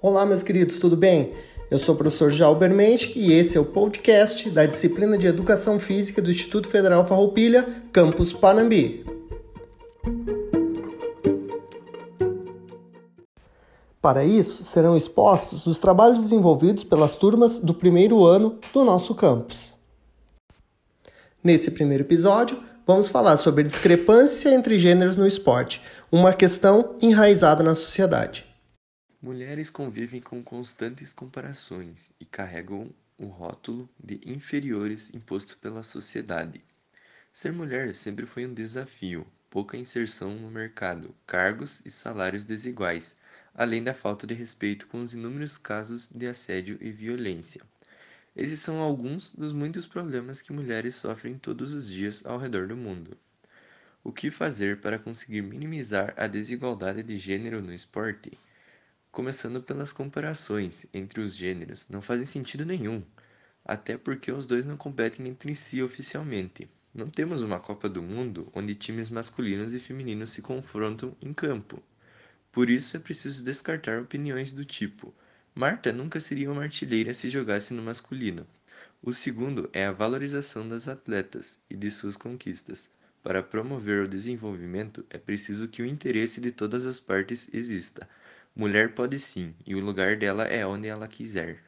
Olá, meus queridos, tudo bem? Eu sou o professor Jalber Mensch e esse é o podcast da disciplina de Educação Física do Instituto Federal Farroupilha, campus Panambi. Para isso, serão expostos os trabalhos desenvolvidos pelas turmas do primeiro ano do nosso campus. Nesse primeiro episódio, vamos falar sobre discrepância entre gêneros no esporte, uma questão enraizada na sociedade. Mulheres convivem com constantes comparações e carregam o rótulo de inferiores imposto pela sociedade. Ser mulher sempre foi um desafio, pouca inserção no mercado, cargos e salários desiguais, além da falta de respeito com os inúmeros casos de assédio e violência. Esses são alguns dos muitos problemas que mulheres sofrem todos os dias ao redor do mundo. O que fazer para conseguir minimizar a desigualdade de gênero no esporte? Começando pelas comparações entre os gêneros, não fazem sentido nenhum, até porque os dois não competem entre si oficialmente. Não temos uma Copa do Mundo onde times masculinos e femininos se confrontam em campo. Por isso é preciso descartar opiniões do tipo Marta nunca seria uma artilheira se jogasse no masculino. O segundo é a valorização das atletas e de suas conquistas. Para promover o desenvolvimento, é preciso que o interesse de todas as partes exista. Mulher pode sim, e o lugar dela é onde ela quiser.